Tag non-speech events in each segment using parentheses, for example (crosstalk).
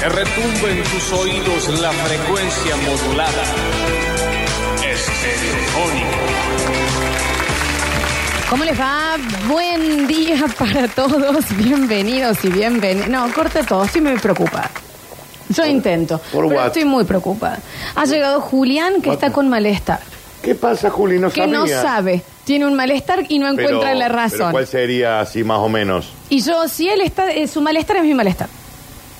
Que retumbe en tus oídos la frecuencia modulada. Estereofónica. ¿Cómo les va? Buen día para todos. Bienvenidos y bienvenidos. No, corta todo. Estoy muy preocupada. Yo intento. por pero what? estoy muy preocupada. Ha llegado Julián que está con malestar. ¿Qué pasa, Juli? No Que sabía. no sabe. Tiene un malestar y no Pero- encuentra la pero razón. ¿Cuál sería así más o menos? Y yo, si él está, eh, su malestar es mi malestar.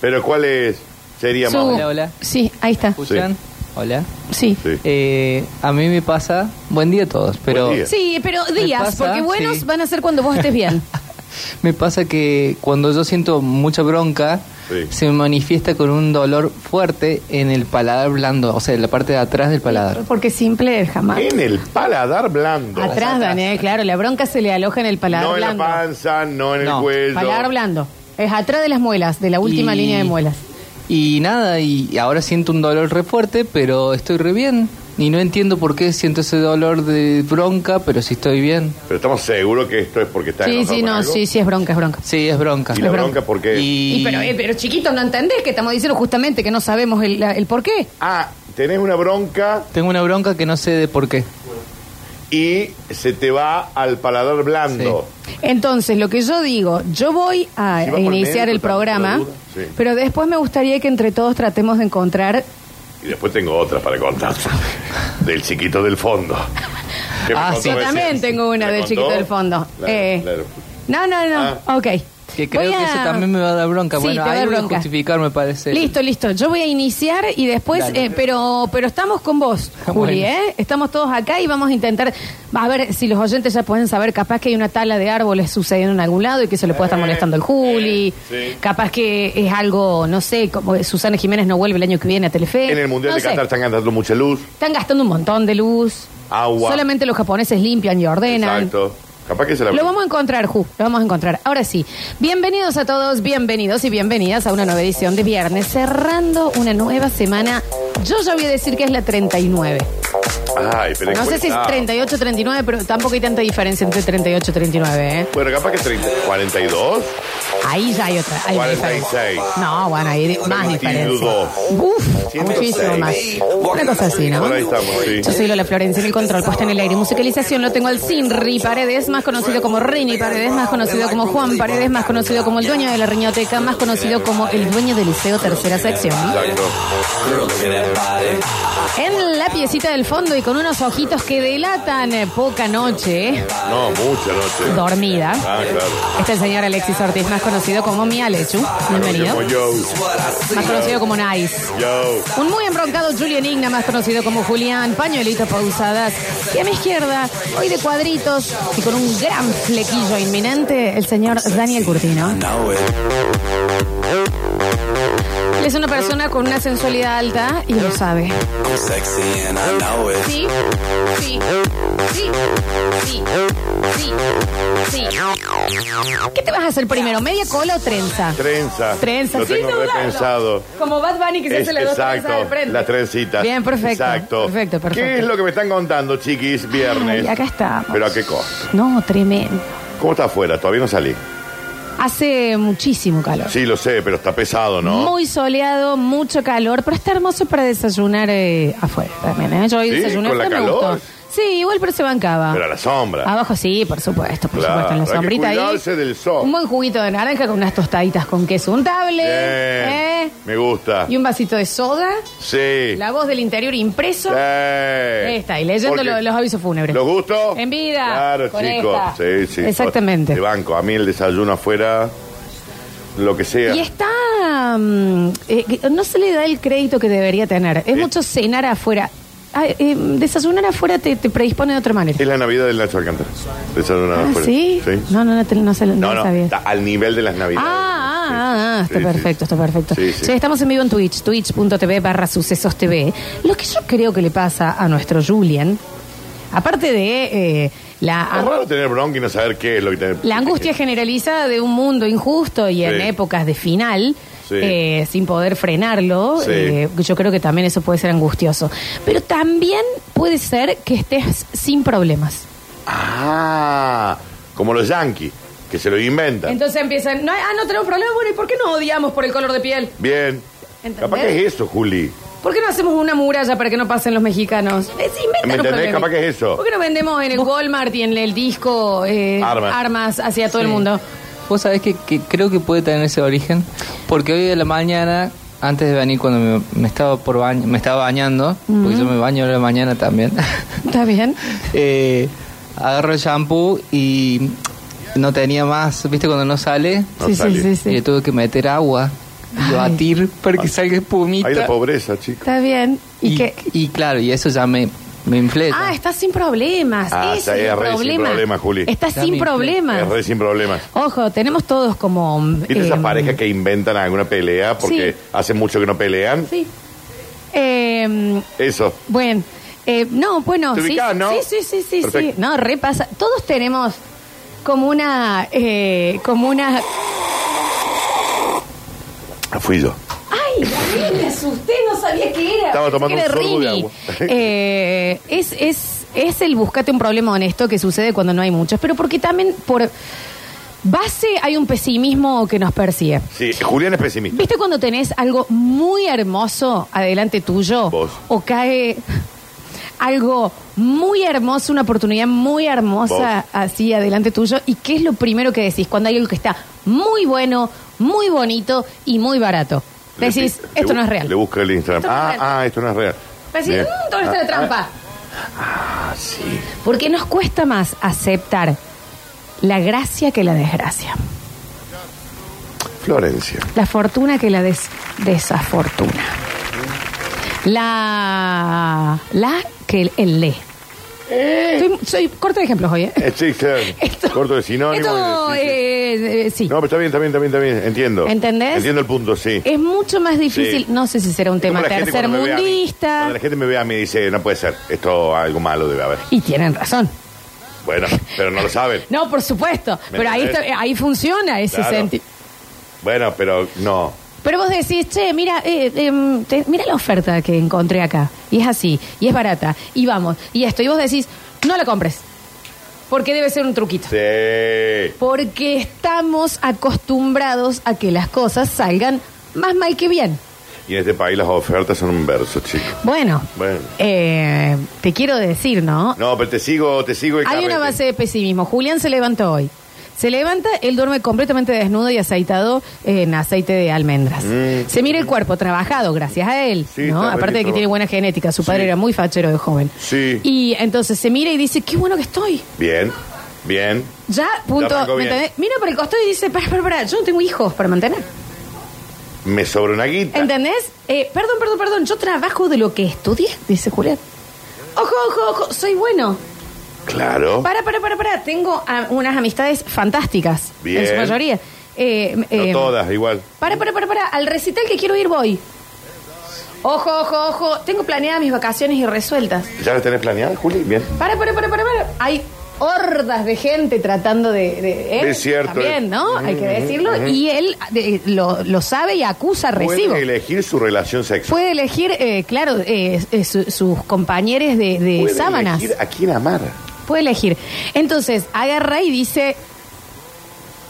Pero ¿cuál es? Sería Su- más Hola, hola. Sí, ahí está. ¿Escuchan? Hola. Sí. Sí. Eh, a mí me pasa, buen día a todos, pero Buen día. Sí, pero días, pasa? porque buenos Sí. van a ser cuando vos estés bien. (laughs) me pasa que cuando yo siento mucha bronca, Sí. se me manifiesta con un dolor fuerte en el paladar blando, o sea, en la parte de atrás del paladar. Porque simple jamás. En el paladar blando. Atrás, Daniel, claro, la bronca se le aloja en el paladar no en blando. la panza, no en el cuello. Paladar blando. Es atrás de las muelas, de la última Y- línea de muelas. Y nada, y ahora siento un dolor re fuerte, pero estoy re bien. Y no entiendo por qué siento ese dolor de bronca, pero sí estoy bien. Pero estamos seguros que esto es porque está Sí, sí, no, algo? sí, sí, es bronca, es bronca. Sí, es bronca. ¿Y la Es bronca. bronca por qué? Y, pero, eh, pero chiquito, ¿no entendés que estamos diciendo justamente que no sabemos el, la- el por qué? Ah, tenés una bronca Tengo una bronca que no sé de por qué. Y se te va al paladar blando. Entonces, lo que yo digo, yo voy a Si va por iniciar el programa, sí. pero después me gustaría que entre todos tratemos de encontrar... Y después tengo otra para contar. (laughs) del chiquito del fondo. ¿Qué me Ah, contó sí. Yo también tengo una ¿Me del contó? chiquito del fondo. Claro, Eh, claro. No, no, no, Ah. ok. Que creo que eso también me va a dar bronca. Sí, bueno, te va a ahí dar voy a bronca. justificar, me parece. Listo, listo. Yo voy a iniciar y después, eh, pero pero estamos con vos, Juli, Bueno. ¿eh? Estamos todos acá y vamos a intentar, a ver si los oyentes ya pueden saber, capaz que hay una tala de árboles sucediendo en algún lado y que eso le puede estar Eh, molestando al Juli. sí. Capaz que es algo, no sé, como Susana Jiménez no vuelve el año que viene a Telefe. En el Mundial No de sé. Qatar están gastando mucha luz, Están gastando un montón de luz. agua. Solamente los japoneses limpian y ordenan. Exacto. Capaz que se la Lo vamos a encontrar, Ju, lo vamos a encontrar. Ahora sí, bienvenidos a todos, bienvenidos y bienvenidas a una nueva edición de viernes, cerrando una nueva semana. Yo ya voy a decir que es la 39. Ay, pero No sé si es cuesta. 38 39, pero tampoco hay tanta diferencia entre 38 y 39, ¿eh? Bueno, capaz que 30, 42. Ahí ya hay otra. Hay una 46. diferencia. No, bueno, hay di- más 22. diferencia. Uf, 106. muchísimo más. Una cosa así, ¿no? Por ahí estamos, sí. Yo soy Lola Florencia en el control, puesta en el aire. Musicalización lo tengo al Sinri Paredes, más conocido como Rini Paredes, más conocido como Juan Paredes, más conocido como el dueño de la riñoteca, más conocido como el dueño del liceo tercera sección. En la piecita del fondo y con unos ojitos que delatan eh, poca noche No, mucha noche. dormida. Ah, claro. Este es el señor Alexis Ortiz, más conocido como Mi Alechu. Bienvenido. Como yo. Más conocido como Nice. Yo. Un muy embroncado Julian Igna, más conocido como Julián, pañuelito pausadas. Y a mi izquierda, hoy de cuadritos y con un gran flequillo inminente, el señor Daniel Curtino. Él es una persona con una sensualidad alta y lo sabe. Sí, sí, sí, sí, sí, sí. ¿Qué te vas a hacer primero, media cola o trenza? Trenza. Trenza, Lo tengo repensado. Como Bad Bunny que se Es- hace las dos trenzas exacto, de frente. las trencitas. Bien, perfecto. Exacto. Perfecto, perfecto. ¿Qué es lo que me están contando, chiquis, viernes? Ay, acá estamos. ¿Pero a qué costo? No, tremendo. ¿Cómo está afuera? Todavía no salí. Hace muchísimo calor. Sí, lo sé, pero está pesado, ¿no? Muy soleado, mucho calor, pero está hermoso para desayunar eh, afuera también. ¿eh? Yo hoy Sí, desayuné con la afuera, me calor. gustó. Sí, igual, pero se bancaba. Pero a la sombra. Abajo sí, por supuesto, por Claro, supuesto, en la hay que sombrita ahí. cuidarse del sol. Un buen juguito de naranja con unas tostaditas con queso untable. Bien. ¿eh? Me gusta. Y un vasito de soda. Sí. La voz del interior impreso. Sí. Está, y leyendo Porque lo- los avisos fúnebres. ¿Los gustos? En vida, Claro, con chicos. esta. Sí, sí. Exactamente. De banco. A mí el desayuno afuera, lo que sea. Y está. mm, eh, que no se le da el crédito que debería tener. Es mucho cenar afuera. Ah, eh, desayunar afuera te, te predispone de otra manera. Es la Navidad del Nacho Alcántara. Desayunar Ah, afuera. ¿sí? No, no, no, te- no, se- no No, lo no, sabía. está al nivel de las Navidades. Ah, ah, ah, ah, está Sí, sí. perfecto, está perfecto. Sí, sí. Estamos en vivo en Twitch, twitch.tv barra sucesos TV. Lo que yo creo que le pasa a nuestro Julian, aparte de eh, la, Es raro tener bronca y no saber qué es lo que tiene. la angustia (laughs) generalizada de un mundo injusto y en Sí. épocas de final, Sí. eh, sin poder frenarlo, Sí. eh, yo creo que también eso puede ser angustioso. Pero también puede ser que estés sin problemas. Ah, como los yankees, que se lo inventan. Entonces empiezan, no, ah, no tenemos problemas, bueno, ¿y por qué no odiamos por el color de piel? Bien. ¿Entendés? Capaz que es eso, Juli. ¿Por qué no hacemos una muralla para que no pasen los mexicanos? Eh, sí, inventan ¿Me un entendés? problema. Capaz que es eso. ¿Por qué no vendemos en el Walmart y en el disco eh, Armas. armas hacia todo el mundo? Vos sabés que, que creo que puede tener ese origen, porque hoy de la mañana, antes de venir, cuando me, me estaba por baño, me estaba bañando, porque yo me baño a la mañana también, (laughs) ¿Está bien? eh, agarro el shampoo y no tenía más, ¿viste cuando no sale? No sí, sale. sí, sí, Y le tuve que meter agua y Ay. batir para que salga espumita. Hay la pobreza, chicos. Está bien. ¿Y, y, qué? y claro, y eso ya me, me inflé. Ah, está sin problemas. Ah, Ese está es el re sin problema. problemas, Juli. Está Está sin problemas. Es re sin problemas. Ojo, tenemos todos como... ¿Viste esas eh, parejas que inventan alguna pelea porque Sí. hace mucho que no pelean? Sí. Eh, Eso. bueno, eh, no, bueno, ¿Te sí, ubicás, no? sí, sí, sí, sí, sí. Perfecto. No, repasa. Todos tenemos como una, eh, como una. Ah, Fui yo. Ay, Gabriel, me asusté, no sabía qué era. Estaba tomando un sorbo de agua. (laughs) Eh, es, es, es el buscate un problema honesto que sucede cuando no hay muchos, pero porque también por base hay un pesimismo que nos persigue. Sí, Julián es pesimista. ¿Viste cuando tenés algo muy hermoso adelante tuyo? Vos. O cae algo muy hermoso, una oportunidad muy hermosa así adelante tuyo. ¿Y qué es lo primero que decís cuando hay algo que está muy bueno, muy bonito y muy barato? Decís, Le- esto le- no es real. Le busca el Instagram. Esto no es Ah, real. ah, esto no es real. Decís, Bien. "Mm, ¿dónde está la Ah, trampa? Ah, sí. Porque nos cuesta más aceptar la gracia que la desgracia. Florencia. La fortuna que la des- desafortuna. La la que el, el le. Soy, soy corto de ejemplos hoy, ¿eh? Eh, sí, claro. (laughs) Esto- Corto de sinónimo. Esto, y de- sí, sí. eh, eh, sí. No, pero está bien, está bien, está bien, está bien. Entiendo. ¿Entendés? Entiendo el punto, sí. Es mucho más difícil, Sí. no sé si será un Es como tema la gente cuando me ve a mí. tercermundista. Cuando la gente me ve a mí y dice, no puede ser, esto algo malo debe haber. Y tienen razón. Bueno, pero no lo saben. No, por supuesto. ¿Me Pero ahí, entendés? está- ahí funciona ese Claro. sentido. Bueno, pero no. Pero vos decís, che, mira, eh, em, te- mira la oferta que encontré acá. Y es así, y es barata, y vamos, y esto. Y vos decís, no la compres. Porque debe ser un truquito. Sí. Porque estamos acostumbrados a que las cosas salgan más mal que bien. Y en este país las ofertas son un verso, chicos. Bueno, Bueno. eh, te quiero decir, ¿no? No, pero te sigo, te sigo el Hay una carrete. base de pesimismo. Julián se levantó hoy. Se levanta, él duerme completamente desnudo y aceitado en aceite de almendras. Mm. Se mira el cuerpo trabajado gracias a él, Sí, ¿no? Aparte de que tiene buena genética, su padre Sí. era muy fachero de joven. Sí. Y entonces se mira y dice, qué bueno que estoy. Bien, bien. Ya, punto. ¿me bien. entendés? Mira por el costado y dice, para, para, para, yo no tengo hijos para mantener. Me sobra una guita. ¿Entendés? Eh, perdón, perdón, perdón, yo trabajo de lo que estudié, dice Julián. Ojo, ojo, ojo, soy bueno. Claro. Para, para, para, para. Tengo ah, unas amistades fantásticas. Bien. En su mayoría. Eh, No eh, todas, igual. Para, para, para, para. Al recital que quiero ir voy. Ojo, ojo, ojo. Tengo planeadas mis vacaciones y resueltas. ¿Ya las tenés planeadas, Juli? Bien. Para, para, para, para, para. Hay hordas de gente tratando de... Es cierto, También. ¿no? Hay que decirlo. Y él lo, lo sabe y acusa recibo. Pueden elegir su relación sexual. Puede elegir, eh, claro, eh, eh, su- sus compañeros de, de Puede sábanas. elegir a quién amar. Puede elegir. Entonces, agarra y dice.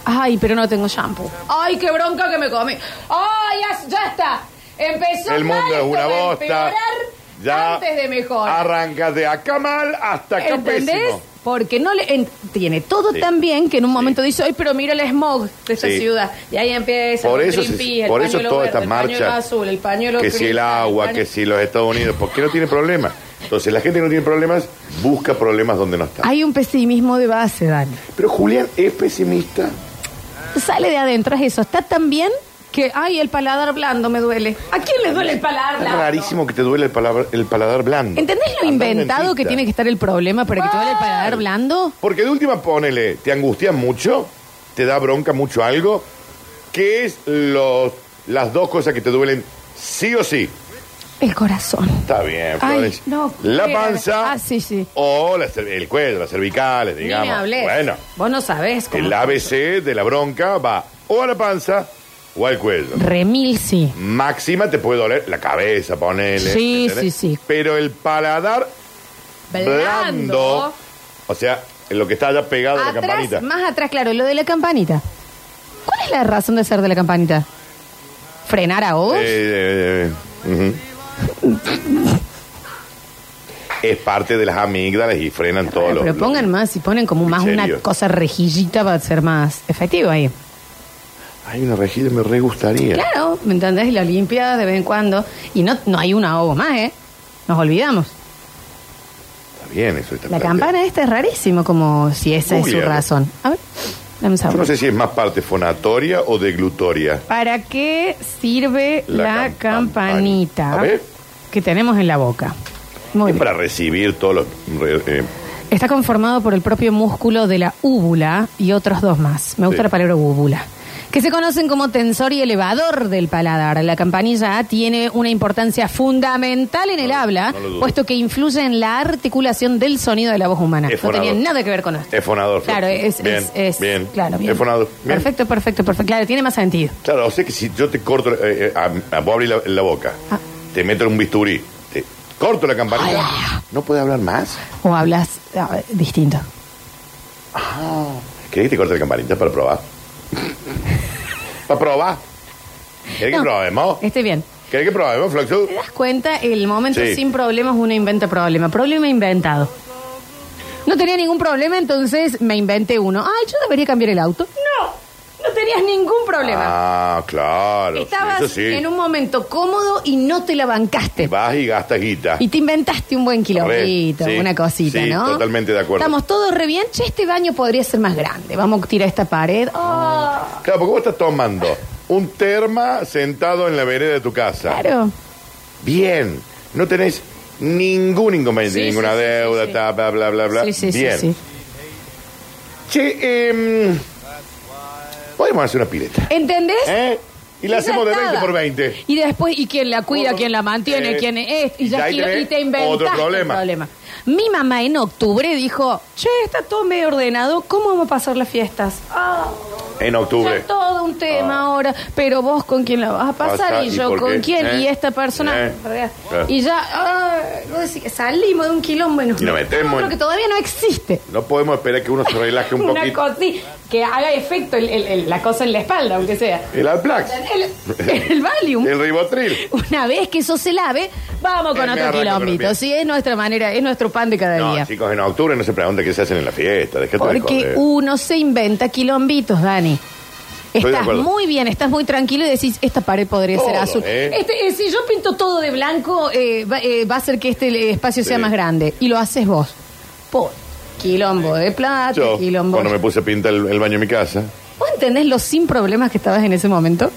Ay, pero no tengo shampoo. Ay, qué bronca que me comí. Ay, ya, ya está. Empezó El mal, mundo es esto una va a bosta. empeorar Ya antes de mejor. arranca de acá mal hasta acá ¿Entendés? pésimo. Porque no le en- tiene todo Sí. tan bien que en un momento dice, ay, pero mira el smog de esta Sí. ciudad. Y ahí empieza Por con eso, se- Greenpeace, el por eso pañuelo todas verde, estas el pañuelo marchas, azul, el pañuelo que si el agua, pañuelo- que si los Estados Unidos, ¿por qué no tiene problemas? Entonces la gente que no tiene problemas busca problemas donde no está. Hay un pesimismo de base, Dani. Pero Julián es pesimista. Sale de adentro, es eso. Está tan bien que, ay, el paladar blando me duele. ¿A quién le duele el paladar Es blando? rarísimo que te duele el, palabra- el paladar blando. ¿Entendés lo inventado que tiene que estar el problema para que te duele el paladar blando? Porque de última ponele, te angustia mucho, te da bronca mucho algo. ¿Qué es los, las dos cosas que te duelen sí o sí? El corazón. Está bien, Ay, Flores. no, la qué- panza ah, sí, sí. o la cer- el cuello, las cervicales, Ni digamos. me hables. Bueno, Vos no sabés cómo. el ABC de la bronca va o a la panza o al cuello. Remil, sí. Máxima te puede doler la cabeza, ponele. Sí, ¿entendés? sí, sí. Pero el paladar blando, o sea, en lo que está allá pegado a la Atrás, campanita. más atrás, claro, lo de la campanita. ¿Cuál es la razón de ser de la campanita? frenar a vos. Eh, eh, ujú. Es parte de las amígdalas y frenan Bueno, los. pero pongan más, si ponen como más una cosa rejillita va a ser más efectivo ahí. Hay una rejilla, me re gustaría. Claro, ¿me entendés? Y la limpias de vez en cuando. Y no, no hay una ahogo más, ¿eh? Nos olvidamos. Está bien, eso está La campana esta es rarísimo, como si esa es su razón. A ver, dame un Yo no sé si es más parte fonatoria o deglutoria. ¿Para qué sirve La la, campan- campanita A ver. Que tenemos en la boca? Muy Es bien. para recibir todos los. eh, Está conformado por el propio músculo de la úvula y otros dos más. Me gusta Sí. la palabra úvula. Que se conocen como tensor y elevador del paladar. La campanilla tiene una importancia fundamental en el No, habla, no puesto que influye en la articulación del sonido de la voz humana. Es no tenía nada que ver con esto. Es fonador. Claro, es, bien, es, es- bien. claro, bien. Es fonador. Bien. Perfecto, perfecto, perfecto. Claro, tiene más sentido. Claro, o sea que si yo te corto, eh, eh, a, a vos abrir la, la boca, Ah. Te meto en un bisturí, te corto la campanita, ¿no puede hablar más? O hablas ah, distinto. ¿Querés que te corte la campanita para probar? (laughs) ¿Para probar? ¿Querés No. que probemos? Esté bien. ¿Querés que probemos, Fluxu? ¿Te das cuenta? El momento Sí. sin problemas uno inventa problema. Problema inventado. No tenía ningún problema, entonces me inventé uno. Ay, yo debería cambiar el auto. Tenías ningún problema. Ah, claro. sí, Estabas eso sí. en un momento cómodo y no te la bancaste. Vas y gastas guita. Y te inventaste un buen kilombito, Re, sí, una cosita, sí, ¿no? totalmente de acuerdo. Estamos todos re bien. Che, este baño podría ser más grande. Vamos a tirar esta pared. Ah, Claro, porque vos estás tomando un terma sentado en la vereda de tu casa. claro. Bien. No tenés ningún inconveniente, ninguna deuda, ta, bla, bla, bla, bla. Sí, sí, sí, Bien. sí. Che, em, podemos hacer una pileta. ¿Entendés? ¿Eh? Y la hacemos de 20 estaba. por 20. Y después, ¿y quién la cuida? ¿Quién la mantiene? Eh, ¿Quién es? Y, y ya ahí quiero- tenés y te inventaste otro problema. Mi mamá en octubre dijo, che, está todo medio ordenado, ¿cómo vamos a pasar las fiestas? Ah, En ya octubre. es todo un tema Ah. ahora, pero vos con quién la vas a pasar Pasa, y ¿y yo por con qué? quién ¿Eh? y esta persona. ¿Eh? Claro. Y ya, ah, vos decís que salimos de un quilombo nos, Y nos metemos en- que todavía no existe. No podemos esperar que uno se relaje un (laughs) Una poquito. cosita que haga efecto el- el- el- la cosa en la espalda, aunque sea. El Alplax. (laughs) El, el Valium. El ribotril. Una vez que eso se lave, vamos con Eh, me otro arranco. Sí, es nuestra manera, es nuestro pan de cada No, día. chicos, en octubre no se pregunta qué se hacen en la fiesta. Dejate de Porque joder. uno se inventa quilombitos, Dani. de Estás acuerdo. muy bien, estás muy tranquilo y decís, esta pared podría ser Todo, azul. ¿eh? Este, eh, si yo pinto todo de blanco, eh, va, eh, va a hacer que este eh, espacio sea Sí. más grande. Y lo haces vos. Por quilombo de plata, Yo, quilombo. cuando me puse a pintar el, el baño de mi casa, ¿Vos entendés lo sin problemas que estabas en ese momento?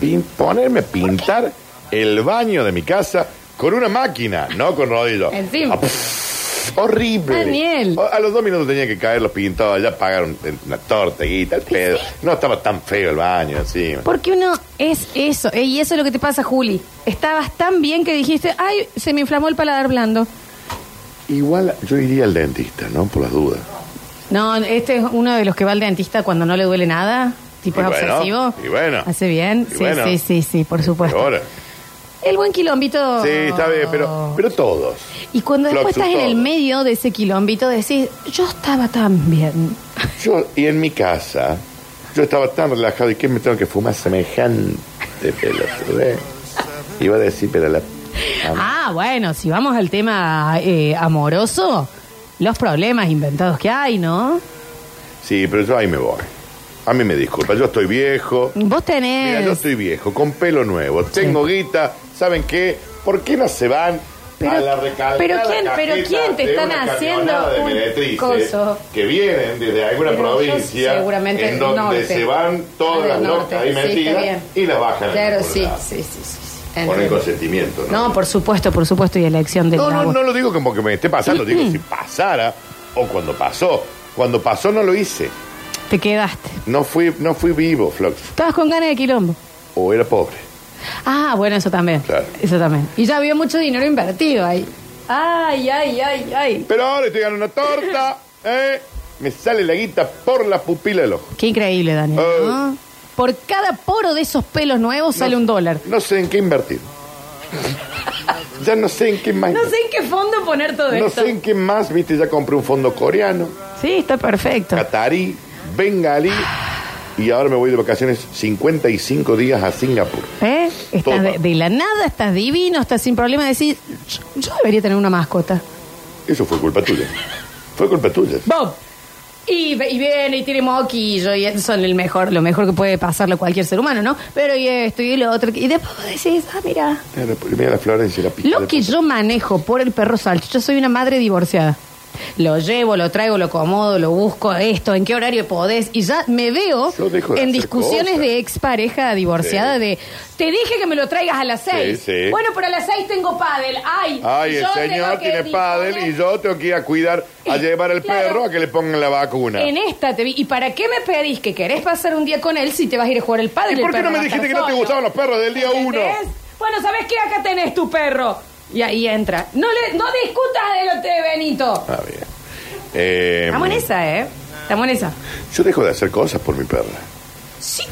pin- ponerme a pintar el baño de mi casa con una máquina, no con rodillo. Encima. Ah, pff, horrible. Daniel. A los dos minutos tenía que caer los pintados, ya pagaron una torteguita, el pedo. No estaba tan feo el baño encima. Porque uno es eso, eh, y eso es lo que te pasa, Juli. Estabas tan bien que dijiste, ay, se me inflamó el paladar blando. Igual yo iría al dentista, ¿no? Por las dudas. No, este es uno de los que va al dentista cuando no le duele nada, tipo Y es bueno, obsesivo. y bueno. Hace bien, Y sí, bueno. sí, sí, sí, por supuesto. Ahora. El buen quilombito. Sí, está bien, pero, pero todos. Y cuando después Fluxus, estás en el todos. medio de ese quilombito, decís, yo estaba tan bien. Yo, y en mi casa, yo estaba tan relajado, ¿y qué me tengo que fumar semejante pelotudez? Iba a decir, pero la... Ah, bueno, si vamos al tema eh, amoroso, los problemas inventados que hay, ¿no? Sí, pero yo ahí me voy. A mí me disculpa, yo estoy viejo. Vos tenés... Mira, yo estoy viejo, con pelo nuevo, tengo guita, ¿saben qué? ¿Por qué no se van Pero- a la recalcada pero quién- pero quién te están haciendo de meretrices que vienen desde alguna Pero provincia seguramente en donde norte. se van todas las locas ahí metidas y las bajan Claro, sí, lado. sí, sí, sí. sí. Con el consentimiento, ¿no? No, por supuesto, por supuesto, y elección del No, no, no lo digo como que me esté pasando, digo (clears throat) si pasara o cuando pasó. Cuando pasó no lo hice. Te quedaste. No fui, no fui vivo, Flox. Estabas con ganas de quilombo. O era pobre. Ah, bueno, eso también. Claro. Eso también. Y ya había mucho dinero invertido ahí. Ay, ay, ay, ay. Pero ahora estoy ganando una torta, (laughs) ¿eh? Me sale la guita por la pupila del ojo. Qué increíble, Daniel. ¿no? Por cada poro de esos pelos nuevos sale No- un dólar. No sé en qué invertir. ya no sé en qué más. No sé en qué fondo poner todo No esto. sé en qué más, viste, ya compré un fondo coreano, Sí, está perfecto. catarí, bengalí y ahora me voy de vacaciones 55 días a Singapur. ¿Eh? Estás de, la nada, estás divino, estás sin problema. Decís, yo, yo debería tener una mascota. Eso fue culpa tuya. Fue culpa tuya. Bob. Y, viene y tiene moquillo y eso son el mejor, lo mejor que puede pasarle a cualquier ser humano, ¿no? Pero y esto y lo otro. Y después vos decís, ah, mira, Mira la Florencia, la pija lo que puta. yo manejo por el perro salchicha, soy una madre divorciada. Lo llevo, lo traigo, lo acomodo, lo busco, esto, en qué horario podés. Y ya me veo Yo dejo de en hacer discusiones cosas. de expareja divorciada Sí. de, te dije que me lo traigas a las seis. sí. Bueno, pero a las seis tengo pádel. Ay, Ay, el yo señor que tiene disponer- pádel y yo tengo que ir a cuidar, a llevar al claro. perro a que le pongan la vacuna. En esta te vi. ¿Y para qué me pedís que querés pasar un día con él si te vas a ir a jugar el padre? ¿Y por qué no me dijiste que no te gustaban los perros del día uno? Bueno, ¿sabes qué? Acá tenés tu perro. Y ahí entra. No le, no discutas de lo de Benito. Ah, bien. Eh, Estamos en esa, ¿eh? Estamos en esa. Yo dejo de hacer cosas por mi perra. Sí,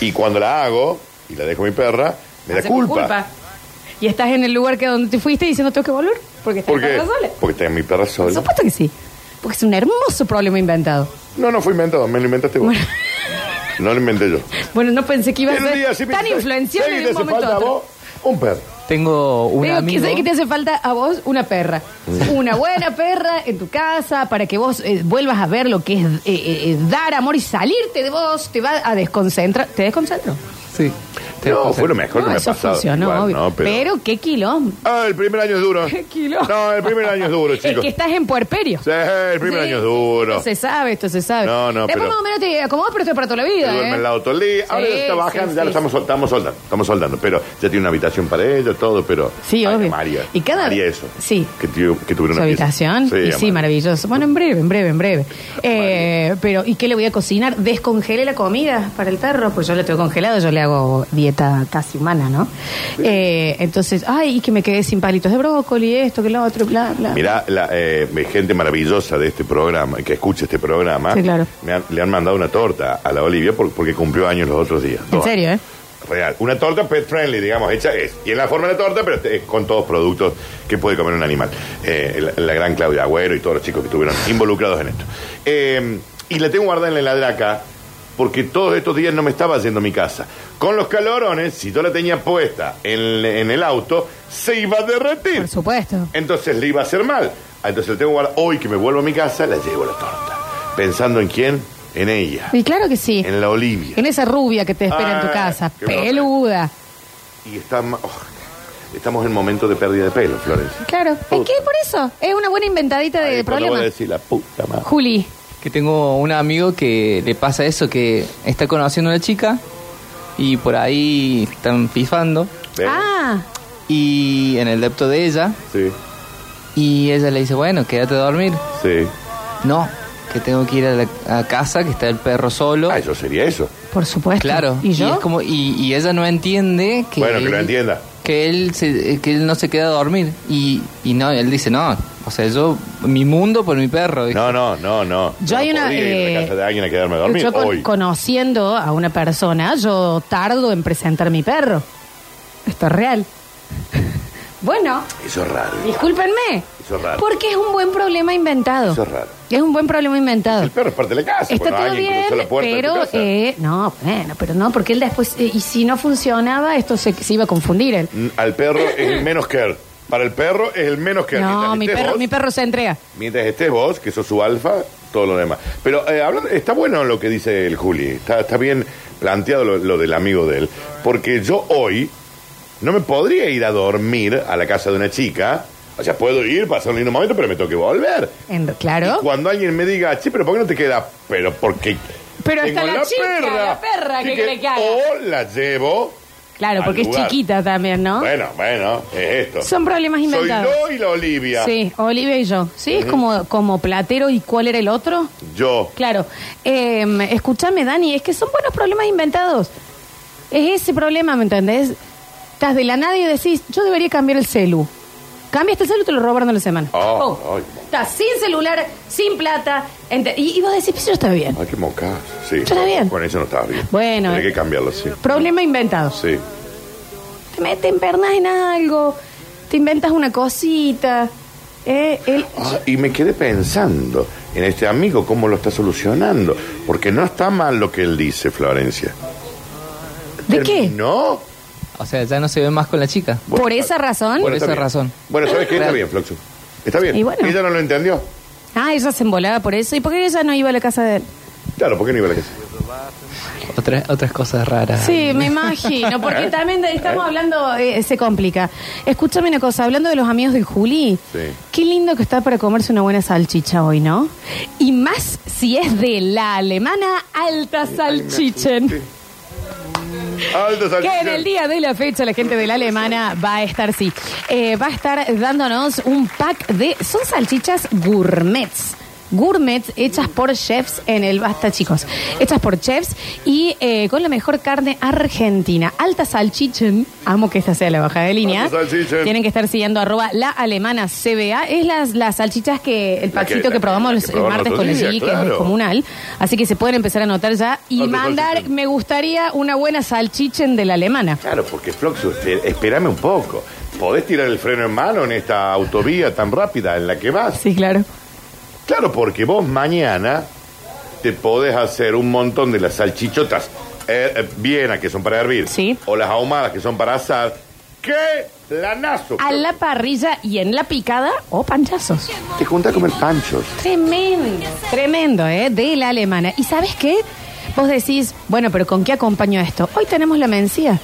Y cuando la hago y la dejo a mi perra, me da hace culpa. Y estás en el lugar que donde te fuiste diciendo tengo que volver. Porque estás ¿Por qué? sola. Porque tengo mi perra Por sola. supuesto que sí. Porque es un hermoso problema inventado. No, no fue inventado, me lo inventaste vos. Bueno. No lo inventé yo. Bueno, no pensé que iba a En ser tan dice, influenciable "Hey, de ¿te un momento a otro. Un perro. Tengo un Digo, que amigo. sé que te hace falta a vos una perra. Una buena perra en tu casa para que vos eh, vuelvas a ver lo que es eh, eh, eh, dar amor y salirte de vos. Te va a desconcentrar. ¿Te desconcentro? Sí. No, fue lo mejor que No, me ha eso pasado. funcionó, Igual, obvio. no, pero... pero... qué quilombo. Ah, el primer año es duro. (laughs) Qué kilo. No, el primer año es duro, (laughs) Es chicos. que estás en puerperio. Sí, el primer Sí, año es duro. Esto se sabe, esto se sabe. No, no, Después pero- más o menos te acomodas, pero esto es para toda la vida. duerme ¿eh? al lado todo el día. Ahora Sí, ya está bajando, sí, ya sí. lo estamos, sol- estamos soldando. Estamos soldando, pero ya tiene una habitación para ellos, todo, pero. Sí, Ay, obvio. María. Y cada- María eso. Sí. Que, tuvo- que tuvieron Su una pieza. habitación. y sí, maravilloso. Bueno, en breve, en breve, en breve. Eh, pero, ¿y qué le voy a cocinar? ¿Descongele la comida para el perro? Pues yo le tengo congelado, yo le hago dieta casi humana, ¿no? Eh, entonces, ay, y que me quedé sin palitos de brócoli, esto, que lo otro, bla, bla. Mirá, la eh, gente maravillosa de este programa, que escucha este programa, Sí, claro. me han- le han mandado una torta a la Olivia por- porque cumplió años los otros días. En serio, ¿eh? Real. Una torta pet friendly, digamos, hecha es. Y en la forma de torta, pero es con todos productos que puede comer un animal. Eh, la, la gran Claudia Agüero y todos los chicos que estuvieron involucrados en esto. Eh, y la tengo guardada en la heladera acá, porque todos estos días no me estaba yendo a mi casa. Con los calorones, si yo la tenía puesta en, en el auto, se iba a derretir. Por supuesto. Entonces le iba a hacer mal. Ah, Entonces le tengo guardada. Hoy que me vuelvo a mi casa, la llevo la torta. Pensando en quién? En ella. Y claro que sí. En la Olivia. En esa rubia que te espera en tu Ah, casa. Peluda. Y está oh, estamos en momento de pérdida de pelo, Florencia. Claro. Es que por eso. Es una buena inventadita de Ahí cuando voy a decir la puta madre. Juli. Que tengo un amigo que le pasa eso, que está conociendo a una chica y por ahí están pifando. Ah, y en el depto de ella Sí, y ella le dice, bueno, quédate a dormir. sí. No, que tengo que ir a, la, a casa, que está el perro solo. Ah, eso sería eso. por supuesto. Claro, ¿Y yo? es como y, y ella no entiende que Bueno, que lo él- entienda. que él se- que él no se queda a dormir y, y no él dice no o sea yo mi mundo por mi perro No, no, no, no. Yo no hay una, podría ir a eh, la casa de alguien a quedarme a dormir Yo con- hoy. conociendo a una persona, yo tardo en presentar mi perro. Esto es real. (laughs) bueno, Eso es raro. discúlpenme. Eso es raro. Porque es un buen problema inventado. Eso es raro. Es un buen problema inventado. El perro es parte de la casa. Está cuando todo alguien bien, cruzó la puerta de tu pero casa. eh, no, bueno, pero no, porque él después, eh, y si no funcionaba, esto se, se iba a confundir él. Mm, Al perro es menos care. Para el perro es el menos care. No, Mientras mi estés perro, vos- mi perro se entrega. Mientras estés vos, que sos su alfa, todo lo demás. Pero eh, hablando- está bueno lo que dice el Juli. Está, está bien planteado lo, lo del amigo de él. Porque yo hoy no me podría ir a dormir a la casa de una chica. O sea, puedo ir, pasar un lindo momento, pero me tengo que volver. En- claro. Y cuando alguien me diga, che, pero ¿por qué no te queda? Pero porque. Pero está la chica, la perra, Así ¿qué quiere que haga? O la llevo. Claro, porque es chiquita también, ¿no? Bueno, bueno, es esto. Son problemas inventados. Soy yo y la Olivia. Sí, Olivia y yo. Sí, es como, como platero y cuál era el otro. Yo. Claro. Eh, escúchame, Dani, es que son buenos problemas inventados. Es ese problema, ¿me entendés? Estás de la nada y decís, yo debería cambiar el celu. Cambiaste el celu y te lo robaron en la semana. Oh, ay. Estás sin celular, sin plata. ente- y, y vos decís, pues yo está bien. Ay, qué moca. Sí. Está bien. Con eso no estaba bien. Bueno, Tiene eh. que cambiarlo, sí. Problema inventado. Sí. Te metes, empernas en algo, te inventas una cosita. Eh, el- Ah, y me quedé pensando en este amigo, cómo lo está solucionando. Porque no está mal lo que él dice, Florencia. ¿De qué? ¿No? O sea, ya no se ve más con la chica. Bueno, Por esa razón. Por esa bien. razón. Bueno, ¿sabes qué? Está bien, Floxu. Está bien. Y bueno. Ella no lo entendió. Ah, ella se embolaba por eso. ¿Y por qué ella no iba a la casa de él? Claro, ¿por qué no iba a la casa? Otras, otras cosas raras. Sí, me imagino, porque (laughs) también de- estamos hablando, eh, se complica. Escúchame una cosa, hablando de los amigos del Juli, Sí. qué lindo que está para comerse una buena salchicha hoy, ¿no? Y más si es de la alemana Alta Salchichen. Que en el día de la fecha la gente de la alemana va a estar, sí, eh, va a estar dándonos un pack de, son salchichas gourmets. Gourmets hechas por chefs en el Basta, chicos. Hechas por chefs y eh, con la mejor carne argentina. Alta Salchichen. Amo que esta sea la baja de línea. Tienen que estar siguiendo arroba la alemana CBA. Es las, las salchichas que, el La que- probamos el que martes con el que es descomunal. Así que se pueden empezar a anotar ya y Alta mandar, Salchichen. me gustaría una buena salchichen de la alemana. Claro, porque Floxu, espe- espérame un poco. ¿Podés tirar el freno en mano en esta autovía tan rápida en la que vas? Sí, claro. Claro, porque vos mañana te podés hacer un montón de las salchichotas eh, eh, vienas que son para hervir. Sí. O las ahumadas que son para asar. ¡Qué planazo! A la parrilla y en la picada o panchazos. Te juntas a comer panchos. Tremendo, tremendo, ¿eh? De la alemana. ¿Y sabes qué? Vos decís, bueno, pero ¿con qué acompaño esto? Hoy tenemos la mencía.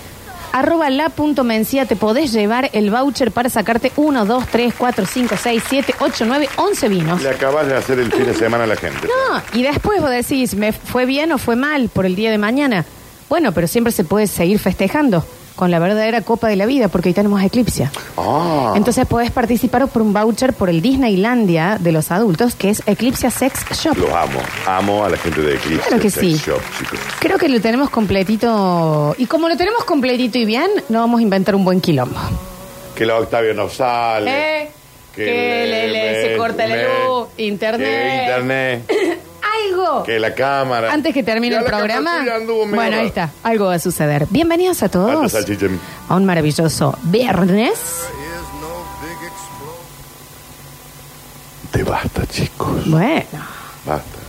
Arroba la punto mencía, te podés llevar el voucher para sacarte 1, 2, 3, 4, 5, 6, 7, 8, 9, 11 vinos. Le acabas de hacer el fin de semana a la gente. No, y después vos decís, ¿me fue bien o fue mal por el día de mañana? Bueno, pero siempre se puede seguir festejando con la verdadera Copa de la Vida, porque hoy tenemos eclipsia. Ah, Entonces podés participar por un voucher por el Disneylandia de los adultos, que es Eclipse Sex Shop. los amo. Amo a la gente de Eclipse. Claro que Sex sí. Shop, chicos. Creo que lo tenemos completito. Y como lo tenemos completito y bien, no vamos a inventar un buen quilombo. Que la Octavio no sale. Eh, que le- le- se corta la luz, internet. Que internet. (laughs) Algo. que la cámara. Antes que termine Ya el la programa. cámara tuya anduvo medio Bueno, ahí está. Algo va a suceder. Bienvenidos a todos salchicha. a un maravilloso viernes. Te basta, chicos. Bueno. Basta.